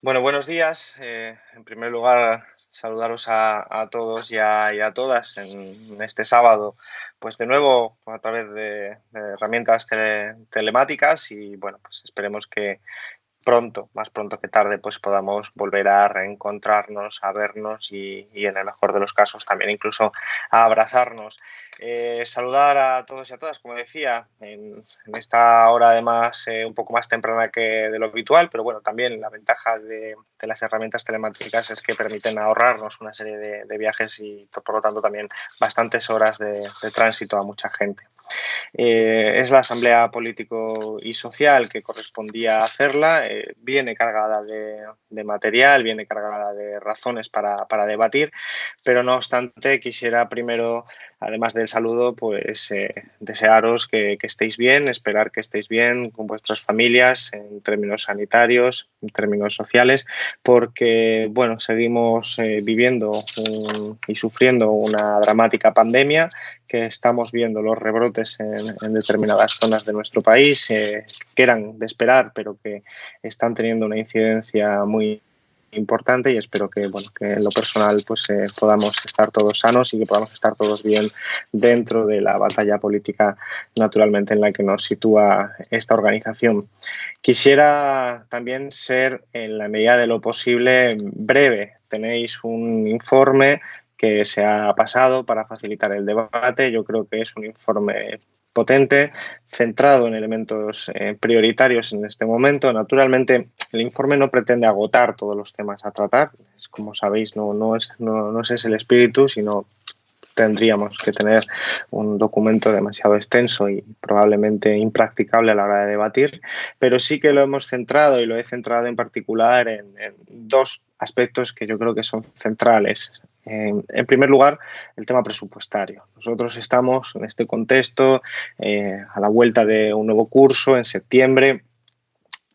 Bueno, buenos días. Eh, en primer lugar, saludaros a, todos y a, todas en, este sábado, pues de nuevo a través de, herramientas telemáticas y bueno, pues esperemos que, pronto, más pronto que tarde, pues podamos volver a reencontrarnos, a vernos y, en el mejor de los casos también incluso a abrazarnos. Eh, saludar a todos y a todas, como decía, en, esta hora además eh, un poco más temprana que de lo habitual, pero bueno, también la ventaja de, las herramientas telemáticas es que permiten ahorrarnos una serie de, viajes y por lo tanto también bastantes horas de tránsito a mucha gente. Eh, es la Asamblea Político y Social que correspondía hacerla. Eh, viene cargada de, material, viene cargada de razones para, debatir, pero no obstante quisiera primero, además del saludo, pues eh, desearos que, estéis bien, esperar que estéis bien con vuestras familias en términos sanitarios, en términos sociales, porque bueno, seguimos viviendo y sufriendo una dramática pandemia que estamos viendo los rebrotes en, determinadas zonas de nuestro país eh, que eran de esperar, pero que están teniendo una incidencia muy importante y espero que bueno que en lo personal pues eh, podamos estar todos sanos y que podamos estar todos bien dentro de la batalla política naturalmente en la que nos sitúa esta organización. Quisiera también ser en la medida de lo posible breve. Tenéis un informe que se ha pasado para facilitar el debate. Yo creo que es un informe potente, centrado en elementos eh, prioritarios en este momento. Naturalmente, el informe no pretende agotar todos los temas a tratar. como sabéis, no, no, es, no, no es el espíritu, sino tendríamos que tener un documento demasiado extenso y probablemente impracticable a la hora de debatir, pero sí que lo hemos centrado y lo he centrado en particular en, dos aspectos que yo creo que son centrales. En primer lugar, el tema presupuestario. Nosotros estamos en este contexto eh, a la vuelta de un nuevo curso en septiembre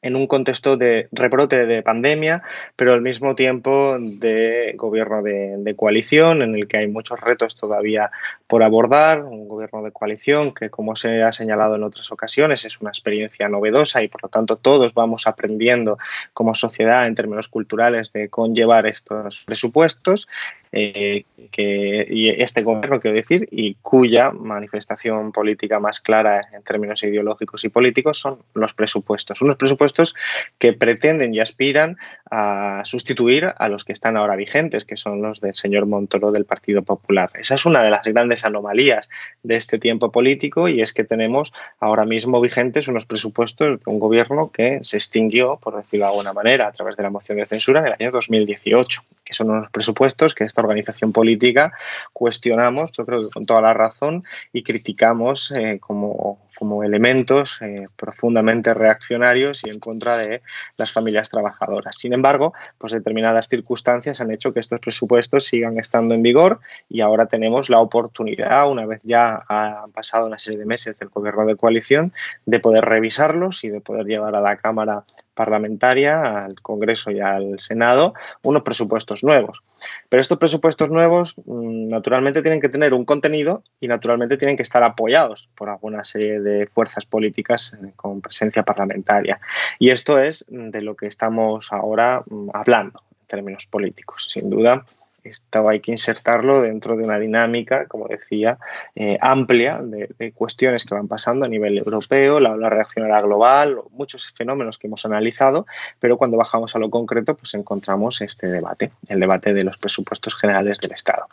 en un contexto de rebrote de pandemia, pero al mismo tiempo de gobierno de, coalición, en el que hay muchos retos todavía por abordar, un gobierno de coalición que, como se ha señalado en otras ocasiones, es una experiencia novedosa y, por lo tanto, todos vamos aprendiendo como sociedad en términos culturales de conllevar estos presupuestos eh, que, y este gobierno, quiero decir, y cuya manifestación política más clara en términos ideológicos y políticos son los presupuestos. Unos presupuestos que pretenden y aspiran a sustituir a los que están ahora vigentes, que son los del señor Montoro del Partido Popular. Esa es una de las grandes anomalías de este tiempo político y es que tenemos ahora mismo vigentes unos presupuestos de un gobierno que se extinguió, por decirlo de alguna manera, a través de la moción de censura en el año 2018, que son unos presupuestos que esta organización política cuestionamos, yo creo que con toda la razón, y criticamos eh, como, como, elementos eh, profundamente reaccionarios y en contra de las familias trabajadoras. Sin embargo, pues determinadas circunstancias han hecho que estos presupuestos sigan estando en vigor y ahora tenemos la oportunidad, una vez ya han pasado una serie de meses del gobierno de coalición, de poder revisarlos y de poder llevar a la Cámara parlamentaria, al Congreso y al Senado, unos presupuestos nuevos. Pero estos presupuestos nuevos, mm, naturalmente, tienen que tener un contenido y, naturalmente, tienen que estar apoyados por alguna serie de fuerzas políticas eh, con presencia parlamentaria. Y esto es de lo que estamos ahora mm, hablando en términos políticos. Sin duda, esto hay que insertarlo dentro de una dinámica, como decía, eh, amplia de, cuestiones que van pasando a nivel europeo, la ola reaccionaria global, muchos fenómenos que hemos analizado, pero cuando bajamos a lo concreto, pues encontramos este debate, el debate de los presupuestos generales del Estado.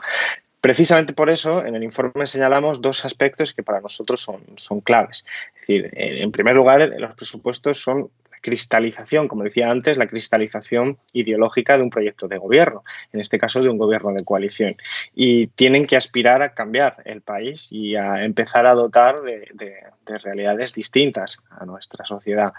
Precisamente por eso, en el informe señalamos dos aspectos que para nosotros son, son claves. Es decir, en primer lugar, los presupuestos son cristalización, como decía antes, la cristalización ideológica de un proyecto de gobierno, en este caso de un gobierno de coalición. Y tienen que aspirar a cambiar el país y a empezar a dotar de, realidades distintas a nuestra sociedad.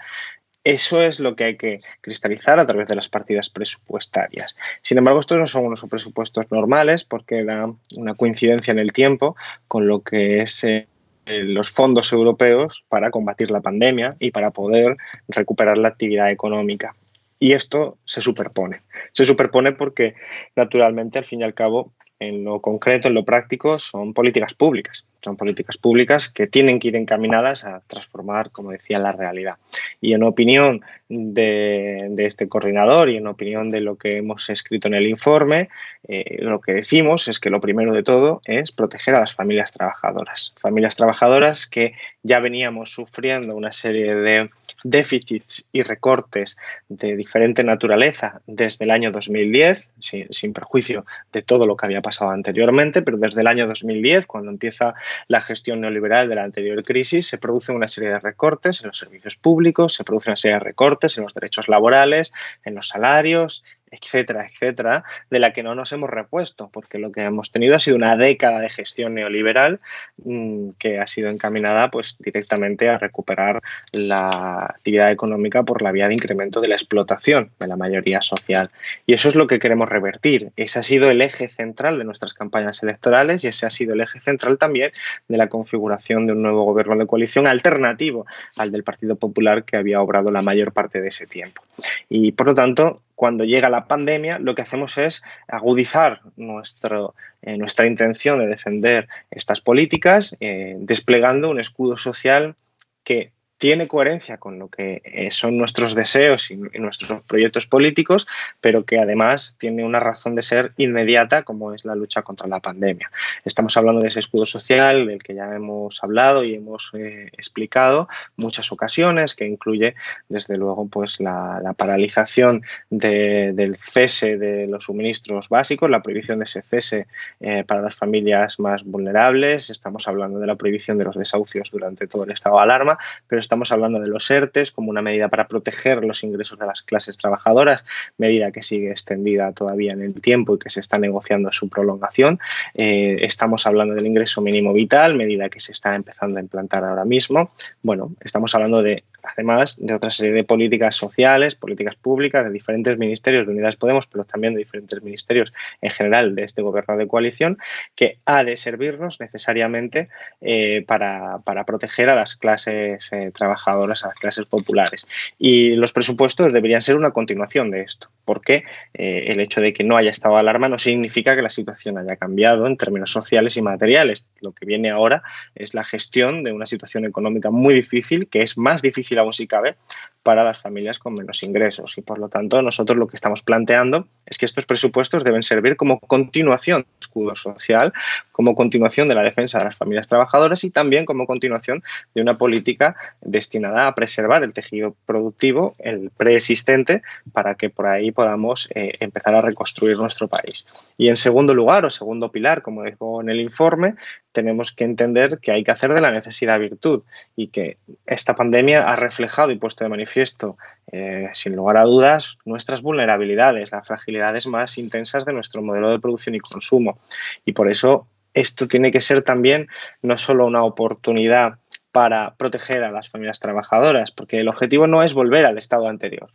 Eso es lo que hay que cristalizar a través de las partidas presupuestarias. Sin embargo, estos no son unos presupuestos normales porque da una coincidencia en el tiempo con lo que es eh, los fondos europeos para combatir la pandemia y para poder recuperar la actividad económica. Y esto se superpone. Se superpone porque, naturalmente, al fin y al cabo, en lo concreto, en lo práctico, son políticas públicas. Son políticas públicas que tienen que ir encaminadas a transformar, como decía, la realidad. Y en opinión de, este coordinador y en opinión de lo que hemos escrito en el informe, eh, lo que decimos es que lo primero de todo es proteger a las familias trabajadoras. Familias trabajadoras que ya veníamos sufriendo una serie de déficits y recortes de diferente naturaleza desde el año 2010, sin, sin, perjuicio de todo lo que había pasado anteriormente, pero desde el año 2010, cuando empieza la gestión neoliberal de la anterior crisis, se produce una serie de recortes en los servicios públicos, se produce una serie de recortes en los derechos laborales, en los salarios, etcétera, etcétera, de la que no nos hemos repuesto, porque lo que hemos tenido ha sido una década de gestión neoliberal mmm, que ha sido encaminada pues directamente a recuperar la actividad económica por la vía de incremento de la explotación de la mayoría social. Y eso es lo que queremos revertir. Ese ha sido el eje central de nuestras campañas electorales y ese ha sido el eje central también de la configuración de un nuevo gobierno de coalición alternativo al del Partido Popular que había obrado la mayor parte de ese tiempo. Y por lo tanto, cuando llega la pandemia, lo que hacemos es agudizar eh, nuestra intención de defender estas políticas, eh, desplegando un escudo social que tiene coherencia con lo que eh, son nuestros deseos y, nuestros proyectos políticos, pero que además tiene una razón de ser inmediata como es la lucha contra la pandemia. Estamos hablando de ese escudo social del que ya hemos hablado y hemos eh, explicado muchas ocasiones, que incluye desde luego pues la, paralización de, del cese de los suministros básicos, la prohibición de ese cese eh, para las familias más vulnerables, estamos hablando de la prohibición de los desahucios durante todo el estado de alarma, pero Estamos hablando de los ERTES como una medida para proteger los ingresos de las clases trabajadoras, medida que sigue extendida todavía en el tiempo y que se está negociando su prolongación. Eh, estamos hablando del ingreso mínimo vital, medida que se está empezando a implantar ahora mismo. Bueno, estamos hablando de además de otra serie de políticas sociales, políticas públicas de diferentes ministerios de Unidas Podemos, pero también de diferentes ministerios en general de este gobierno de coalición, que ha de servirnos necesariamente eh, para, para, proteger a las clases eh, a las clases populares. Y los presupuestos deberían ser una continuación de esto, porque eh, el hecho de que no haya estado alarma no significa que la situación haya cambiado en términos sociales y materiales. Lo que viene ahora es la gestión de una situación económica muy difícil, que es más difícil aún si cabe para las familias con menos ingresos. Y por lo tanto, nosotros lo que estamos planteando es que estos presupuestos deben servir como continuación del escudo social, como continuación de la defensa de las familias trabajadoras y también como continuación de una política destinada a preservar el tejido productivo, el preexistente, para que por ahí podamos eh, empezar a reconstruir nuestro país. Y en segundo lugar, o segundo pilar, como dijo en el informe, tenemos que entender que hay que hacer de la necesidad virtud y que esta pandemia ha reflejado y puesto de manifiesto, eh, sin lugar a dudas, nuestras vulnerabilidades, las fragilidades más intensas de nuestro modelo de producción y consumo. Y por eso esto tiene que ser también no solo una oportunidad para proteger a las familias trabajadoras, porque el objetivo no es volver al estado anterior.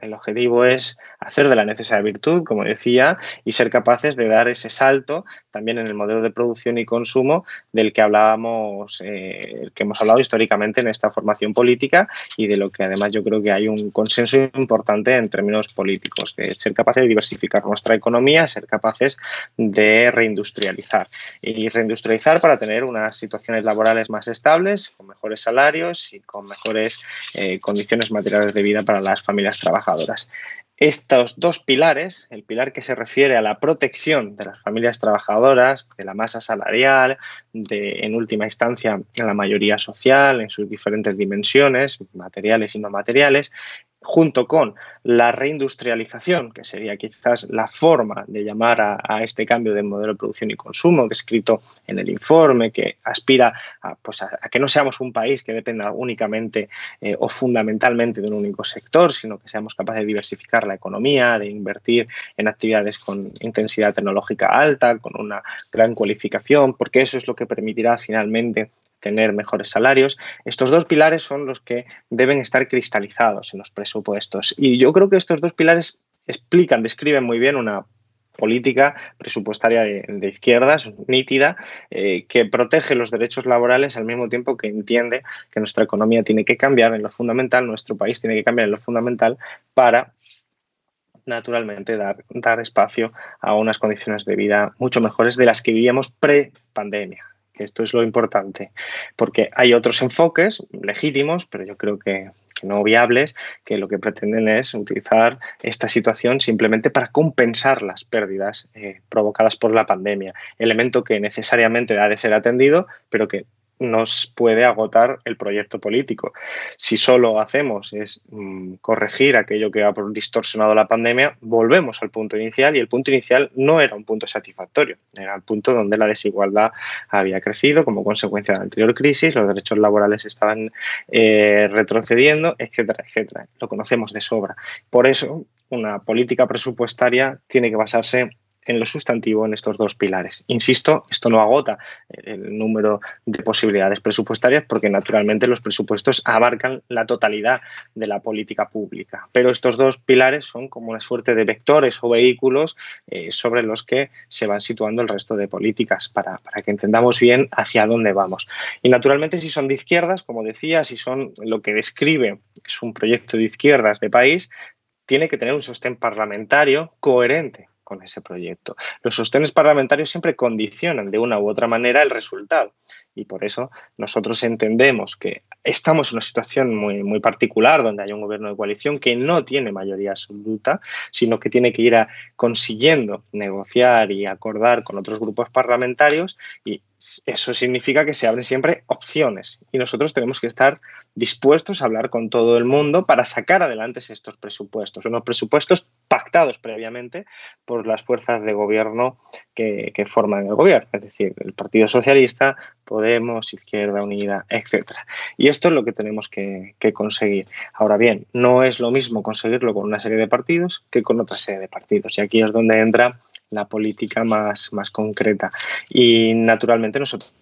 El objetivo es hacer de la necesidad virtud, como decía, y ser capaces de dar ese salto también en el modelo de producción y consumo del que hablábamos, eh, que hemos hablado históricamente en esta formación política y de lo que además yo creo que hay un consenso importante en términos políticos, de ser capaces de diversificar nuestra economía, ser capaces de reindustrializar. Y reindustrializar para tener unas situaciones laborales más estables, con mejores salarios y con mejores eh, condiciones materiales de vida para las familias trabajadoras estos dos pilares, el pilar que se refiere a la protección de las familias trabajadoras, de la masa salarial, de, en última instancia, la mayoría social en sus diferentes dimensiones, materiales y no materiales, junto con la reindustrialización, que sería quizás la forma de llamar a, este cambio de modelo de producción y consumo descrito en el informe, que aspira a, pues a, a que no seamos un país que dependa únicamente eh, o fundamentalmente de un único sector, sino que seamos capaces de diversificar la economía, de invertir en actividades con intensidad tecnológica alta, con una gran cualificación, porque eso es lo que permitirá finalmente tener mejores salarios. Estos dos pilares son los que deben estar cristalizados en los presupuestos. Y yo creo que estos dos pilares explican, describen muy bien una política presupuestaria de, de izquierdas nítida eh, que protege los derechos laborales al mismo tiempo que entiende que nuestra economía tiene que cambiar en lo fundamental, nuestro país tiene que cambiar en lo fundamental para naturalmente dar, dar espacio a unas condiciones de vida mucho mejores de las que vivíamos pre-pandemia. Esto es lo importante, porque hay otros enfoques legítimos, pero yo creo que, no viables, que lo que pretenden es utilizar esta situación simplemente para compensar las pérdidas eh, provocadas por la pandemia, elemento que necesariamente ha de ser atendido, pero que nos puede agotar el proyecto político. Si solo hacemos es mm, corregir aquello que ha distorsionado la pandemia, volvemos al punto inicial y el punto inicial no era un punto satisfactorio, era el punto donde la desigualdad había crecido como consecuencia de la anterior crisis, los derechos laborales estaban eh, retrocediendo, etcétera, etcétera. Lo conocemos de sobra. Por eso, una política presupuestaria tiene que basarse en lo sustantivo en estos dos pilares. Insisto, esto no agota el número de posibilidades presupuestarias porque naturalmente los presupuestos abarcan la totalidad de la política pública, pero estos dos pilares son como una suerte de vectores o vehículos eh, sobre los que se van situando el resto de políticas para, para que entendamos bien hacia dónde vamos. Y naturalmente si son de izquierdas, como decía, si son lo que describe es un proyecto de izquierdas de país, tiene que tener un sostén parlamentario coherente con ese proyecto. Los sostenes parlamentarios siempre condicionan de una u otra manera el resultado y por eso nosotros entendemos que estamos en una situación muy, muy particular donde hay un gobierno de coalición que no tiene mayoría absoluta, sino que tiene que ir a, consiguiendo negociar y acordar con otros grupos parlamentarios y eso significa que se abren siempre opciones y nosotros tenemos que estar dispuestos a hablar con todo el mundo para sacar adelante estos presupuestos, unos presupuestos pactados previamente por las fuerzas de gobierno que, forman el gobierno, es decir, el Partido Socialista, Podemos, Izquierda Unida, etcétera. Y esto es lo que tenemos que, conseguir. Ahora bien, no es lo mismo conseguirlo con una serie de partidos que con otra serie de partidos. Y aquí es donde entra la política más, más concreta. Y naturalmente nosotros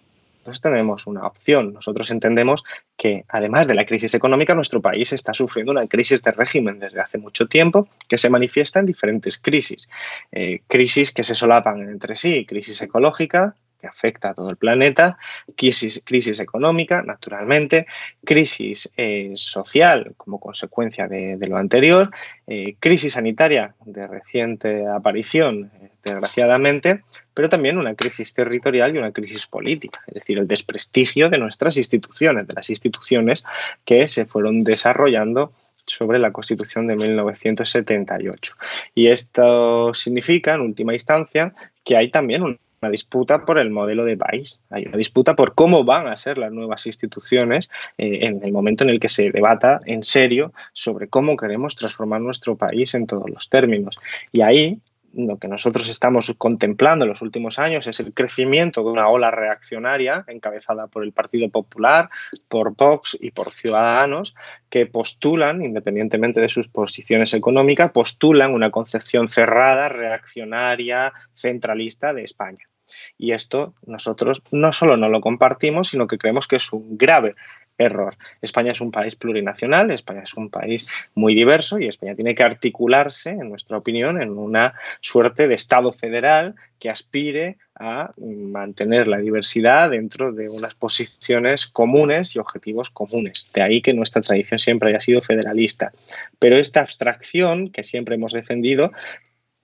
tenemos una opción. Nosotros entendemos que, además de la crisis económica, nuestro país está sufriendo una crisis de régimen desde hace mucho tiempo que se manifiesta en diferentes crisis. Eh, crisis que se solapan entre sí, crisis ecológica, que afecta a todo el planeta, crisis, económica, naturalmente, crisis eh, social como consecuencia de, lo anterior, eh, crisis sanitaria de reciente aparición, eh, desgraciadamente, pero también una crisis territorial y una crisis política, es decir, el desprestigio de nuestras instituciones, de las instituciones que se fueron desarrollando sobre la Constitución de 1978. Y esto significa, en última instancia, que hay también un una disputa por el modelo de país, hay una disputa por cómo van a ser las nuevas instituciones eh, en el momento en el que se debata en serio sobre cómo queremos transformar nuestro país en todos los términos. Y ahí lo que nosotros estamos contemplando en los últimos años es el crecimiento de una ola reaccionaria encabezada por el Partido Popular, por Vox y por Ciudadanos, que postulan, independientemente de sus posiciones económicas, postulan una concepción cerrada, reaccionaria, centralista de España. Y esto nosotros no solo no lo compartimos, sino que creemos que es un grave error. España es un país plurinacional, España es un país muy diverso y España tiene que articularse, en nuestra opinión, en una suerte de Estado federal que aspire a mantener la diversidad dentro de unas posiciones comunes y objetivos comunes. De ahí que nuestra tradición siempre haya sido federalista. Pero esta abstracción que siempre hemos defendido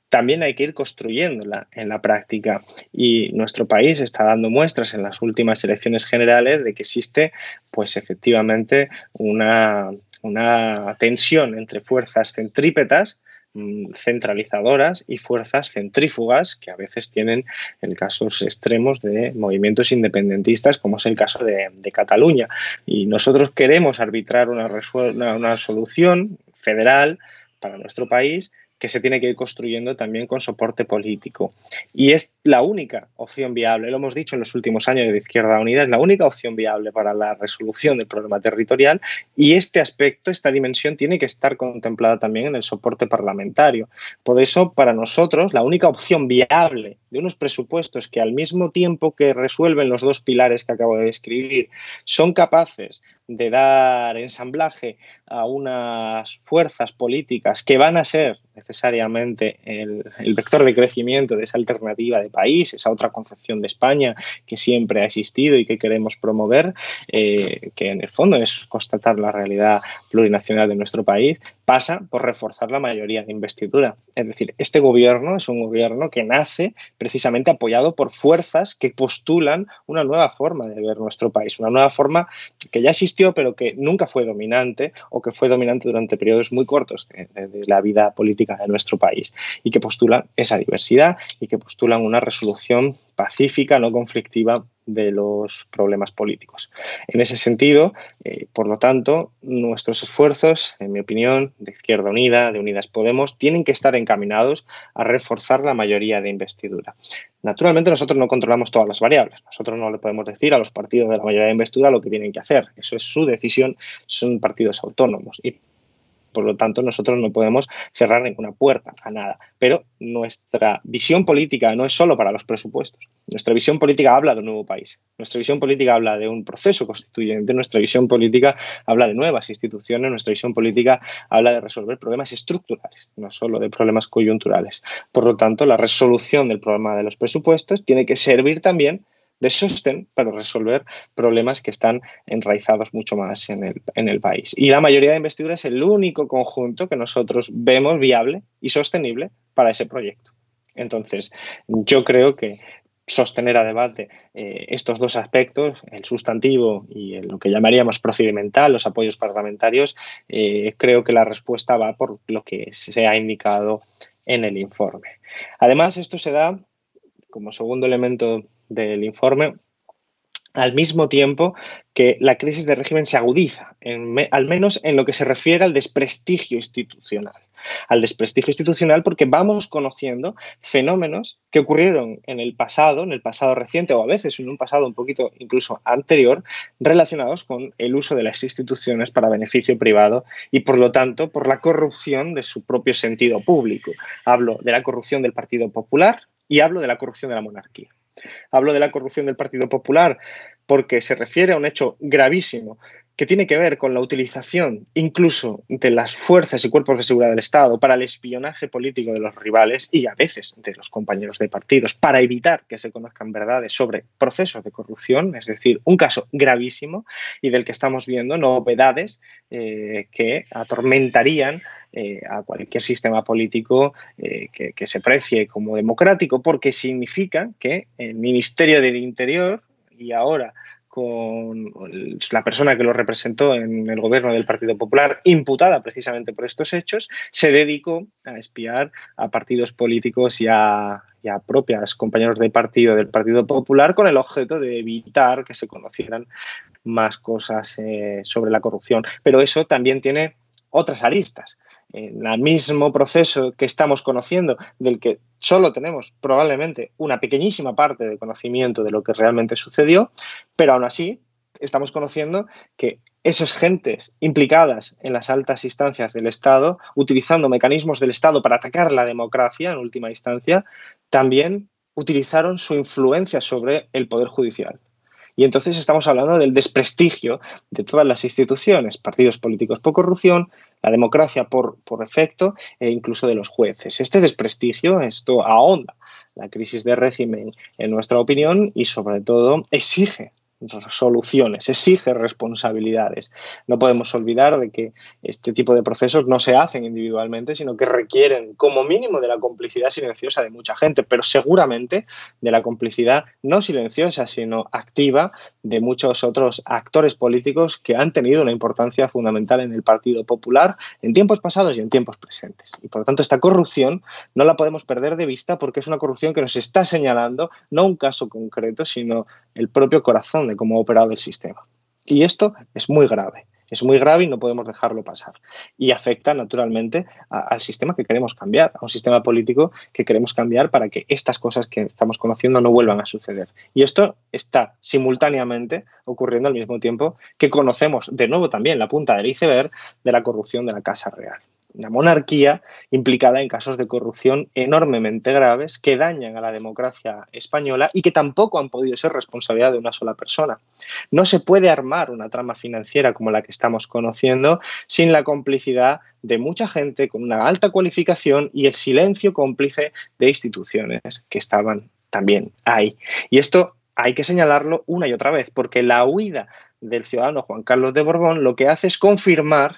también hay que ir construyéndola en la práctica. Y nuestro país está dando muestras en las últimas elecciones generales de que existe, pues efectivamente, una, una tensión entre fuerzas centrípetas mm, centralizadoras y fuerzas centrífugas que a veces tienen en casos extremos de movimientos independentistas como es el caso de, Cataluña y nosotros queremos arbitrar una, una solución federal para nuestro país que se tiene que ir construyendo también con soporte político. Y es la única opción viable, lo hemos dicho en los últimos años de Izquierda Unida, es la única opción viable para la resolución del problema territorial y este aspecto, esta dimensión tiene que estar contemplada también en el soporte parlamentario. Por eso, para nosotros, la única opción viable de unos presupuestos que al mismo tiempo que resuelven los dos pilares que acabo de describir, son capaces de dar ensamblaje a unas fuerzas políticas que van a ser necesariamente el, vector de crecimiento de esa alternativa de país, esa otra concepción de España que siempre ha existido y que queremos promover, eh, que en el fondo es constatar la realidad plurinacional de nuestro país, pasa por reforzar la mayoría de investidura. Es decir, este gobierno es un gobierno que nace precisamente apoyado por fuerzas que postulan una nueva forma de ver nuestro país, una nueva forma que ya existió pero que nunca fue dominante o que fue dominante durante periodos muy cortos de, la vida política de nuestro país y que postulan esa diversidad y que postulan una resolución pacífica, no conflictiva de los problemas políticos. En ese sentido, eh, por lo tanto, nuestros esfuerzos, en mi opinión, de Izquierda Unida, de Unidas Podemos, tienen que estar encaminados a reforzar la mayoría de investidura. Naturalmente, nosotros no controlamos todas las variables. Nosotros no le podemos decir a los partidos de la mayoría de investidura lo que tienen que hacer. Eso es su decisión, son partidos autónomos. Y por lo tanto, nosotros no podemos cerrar ninguna puerta a nada. Pero nuestra visión política no es solo para los presupuestos. Nuestra visión política habla de un nuevo país. Nuestra visión política habla de un proceso constituyente. Nuestra visión política habla de nuevas instituciones. Nuestra visión política habla de resolver problemas estructurales, no solo de problemas coyunturales. Por lo tanto, la resolución del problema de los presupuestos tiene que servir también de sostén para resolver problemas que están enraizados mucho más en el, en el país. Y la mayoría de investidura es el único conjunto que nosotros vemos viable y sostenible para ese proyecto. Entonces, yo creo que sostener a debate eh, estos dos aspectos, el sustantivo y lo que llamaríamos procedimental, los apoyos parlamentarios, eh, creo que la respuesta va por lo que se ha indicado en el informe. Además, esto se da como segundo elemento del informe, al mismo tiempo que la crisis de régimen se agudiza, al menos en lo que se refiere al desprestigio institucional. Al desprestigio institucional porque vamos conociendo fenómenos que ocurrieron en el pasado, en el pasado reciente o a veces en un pasado un poquito incluso anterior, relacionados con el uso de las instituciones para beneficio privado y por lo tanto por la corrupción de su propio sentido público. Hablo de la corrupción del Partido Popular y hablo de la corrupción de la monarquía. Hablo de la corrupción del Partido Popular porque se refiere a un hecho gravísimo que tiene que ver con la utilización incluso de las fuerzas y cuerpos de seguridad del Estado para el espionaje político de los rivales y a veces de los compañeros de partidos para evitar que se conozcan verdades sobre procesos de corrupción, es decir, un caso gravísimo y del que estamos viendo novedades eh, que atormentarían eh, a cualquier sistema político eh, que, que se precie como democrático, porque significa que el Ministerio del Interior y ahora con la persona que lo representó en el gobierno del Partido Popular, imputada precisamente por estos hechos, se dedicó a espiar a partidos políticos y a, propias compañeros de partido del Partido Popular con el objeto de evitar que se conocieran más cosas eh, sobre la corrupción. Pero eso también tiene otras aristas en el mismo proceso que estamos conociendo, del que solo tenemos probablemente una pequeñísima parte de conocimiento de lo que realmente sucedió, pero aún así estamos conociendo que esas gentes implicadas en las altas instancias del Estado, utilizando mecanismos del Estado para atacar la democracia en última instancia, también utilizaron su influencia sobre el Poder Judicial. Y entonces estamos hablando del desprestigio de todas las instituciones, partidos políticos por corrupción, la democracia por, por efecto e incluso de los jueces. Este desprestigio, esto ahonda la crisis de régimen en nuestra opinión y sobre todo exige soluciones, exige responsabilidades. No podemos olvidar de que este tipo de procesos no se hacen individualmente, sino que requieren como mínimo de la complicidad silenciosa de mucha gente, pero seguramente de la complicidad no silenciosa, sino activa de muchos otros actores políticos que han tenido una importancia fundamental en el Partido Popular en tiempos pasados y en tiempos presentes. Y por lo tanto esta corrupción no la podemos perder de vista porque es una corrupción que nos está señalando no un caso concreto, sino el propio corazón de cómo ha operado el sistema. Y esto es muy grave. Es muy grave y no podemos dejarlo pasar. Y afecta naturalmente al sistema que queremos cambiar, a un sistema político que queremos cambiar para que estas cosas que estamos conociendo no vuelvan a suceder. Y esto está simultáneamente ocurriendo al mismo tiempo que conocemos de nuevo también la punta del iceberg de la corrupción de la Casa Real una monarquía implicada en casos de corrupción enormemente graves que dañan a la democracia española y que tampoco han podido ser responsabilidad de una sola persona. No se puede armar una trama financiera como la que estamos conociendo sin la complicidad de mucha gente con una alta cualificación y el silencio cómplice de instituciones que estaban también ahí. Y esto hay que señalarlo una y otra vez, porque la huida del ciudadano Juan Carlos de Borbón lo que hace es confirmar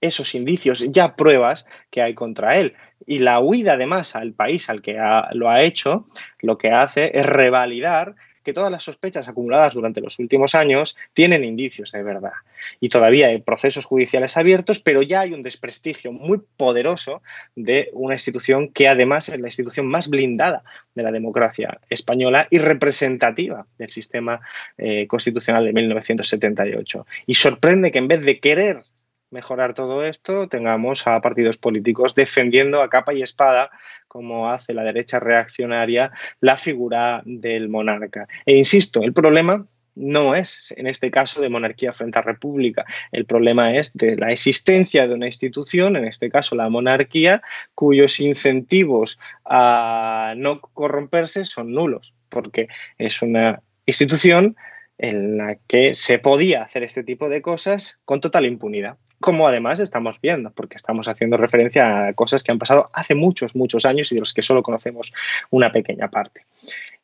esos indicios, ya pruebas que hay contra él. Y la huida además al país al que lo ha hecho, lo que hace es revalidar que todas las sospechas acumuladas durante los últimos años tienen indicios de verdad. Y todavía hay procesos judiciales abiertos, pero ya hay un desprestigio muy poderoso de una institución que además es la institución más blindada de la democracia española y representativa del sistema eh, constitucional de 1978. Y sorprende que en vez de querer mejorar todo esto, tengamos a partidos políticos defendiendo a capa y espada, como hace la derecha reaccionaria, la figura del monarca. E insisto, el problema no es, en este caso, de monarquía frente a república. El problema es de la existencia de una institución, en este caso la monarquía, cuyos incentivos a no corromperse son nulos, porque es una institución en la que se podía hacer este tipo de cosas con total impunidad como además estamos viendo, porque estamos haciendo referencia a cosas que han pasado hace muchos, muchos años y de los que solo conocemos una pequeña parte.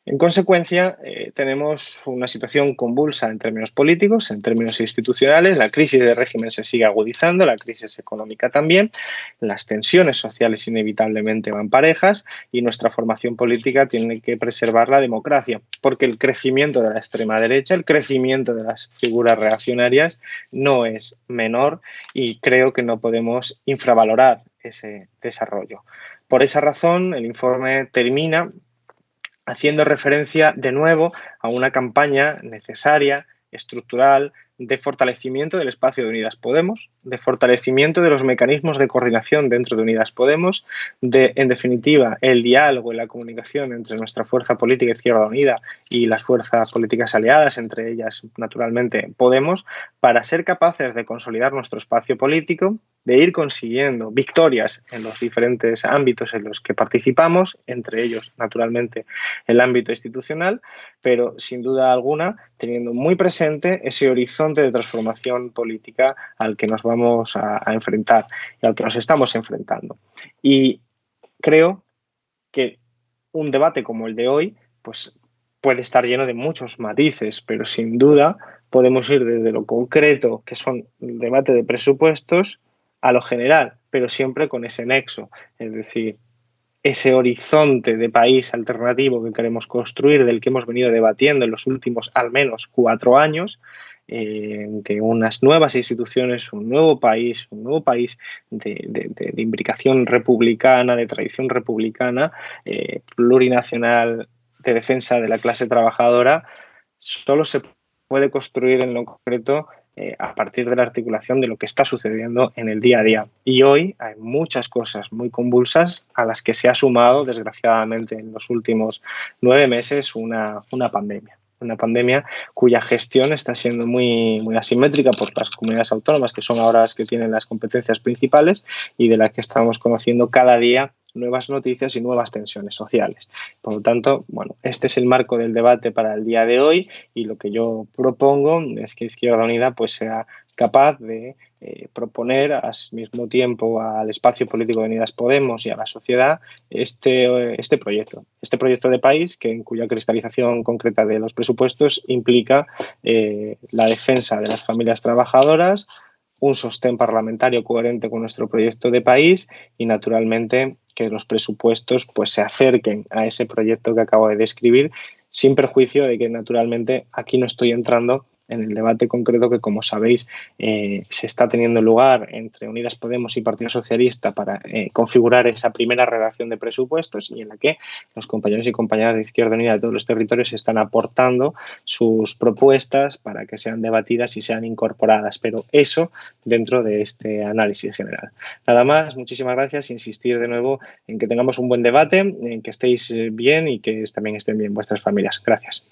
En consecuencia, eh, tenemos una situación convulsa en términos políticos, en términos institucionales, la crisis de régimen se sigue agudizando, la crisis económica también, las tensiones sociales inevitablemente van parejas y nuestra formación política tiene que preservar la democracia, porque el crecimiento de la extrema derecha, el crecimiento de las figuras reaccionarias no es menor y creo que no podemos infravalorar ese desarrollo. Por esa razón, el informe termina haciendo referencia de nuevo a una campaña necesaria, estructural, de fortalecimiento del espacio de Unidas Podemos, de fortalecimiento de los mecanismos de coordinación dentro de Unidas Podemos, de, en definitiva, el diálogo y la comunicación entre nuestra fuerza política Izquierda Unida y las fuerzas políticas aliadas, entre ellas, naturalmente, Podemos, para ser capaces de consolidar nuestro espacio político, de ir consiguiendo victorias en los diferentes ámbitos en los que participamos, entre ellos, naturalmente, el ámbito institucional, pero sin duda alguna teniendo muy presente ese horizonte de transformación política al que nos vamos a, enfrentar y al que nos estamos enfrentando. Y creo que un debate como el de hoy, pues puede estar lleno de muchos matices, pero sin duda podemos ir desde lo concreto, que son el debate de presupuestos, a lo general, pero siempre con ese nexo, es decir, ese horizonte de país alternativo que queremos construir, del que hemos venido debatiendo en los últimos al menos cuatro años, de unas nuevas instituciones, un nuevo país, un nuevo país de, imbricación republicana, de tradición republicana, eh, plurinacional, de defensa de la clase trabajadora, solo se puede construir en lo concreto eh, a partir de la articulación de lo que está sucediendo en el día a día. Y hoy hay muchas cosas muy convulsas a las que se ha sumado, desgraciadamente, en los últimos nueve meses una, una pandemia una pandemia cuya gestión está siendo muy, muy asimétrica por las comunidades autónomas, que son ahora las que tienen las competencias principales y de las que estamos conociendo cada día nuevas noticias y nuevas tensiones sociales. Por lo tanto, bueno, este es el marco del debate para el día de hoy y lo que yo propongo es que Izquierda Unida pues sea capaz de eh, proponer al mismo tiempo al espacio político de Unidas Podemos y a la sociedad este, este proyecto, este proyecto de país que en cuya cristalización concreta de los presupuestos implica eh, la defensa de las familias trabajadoras, un sostén parlamentario coherente con nuestro proyecto de país y naturalmente que los presupuestos pues se acerquen a ese proyecto que acabo de describir sin perjuicio de que naturalmente aquí no estoy entrando en el debate concreto que, como sabéis, eh, se está teniendo lugar entre Unidas Podemos y Partido Socialista para eh, configurar esa primera redacción de presupuestos y en la que los compañeros y compañeras de Izquierda Unida de todos los territorios están aportando sus propuestas para que sean debatidas y sean incorporadas, pero eso dentro de este análisis general. Nada más, muchísimas gracias. Insistir de nuevo en que tengamos un buen debate, en que estéis bien y que también estén bien vuestras familias. Gracias.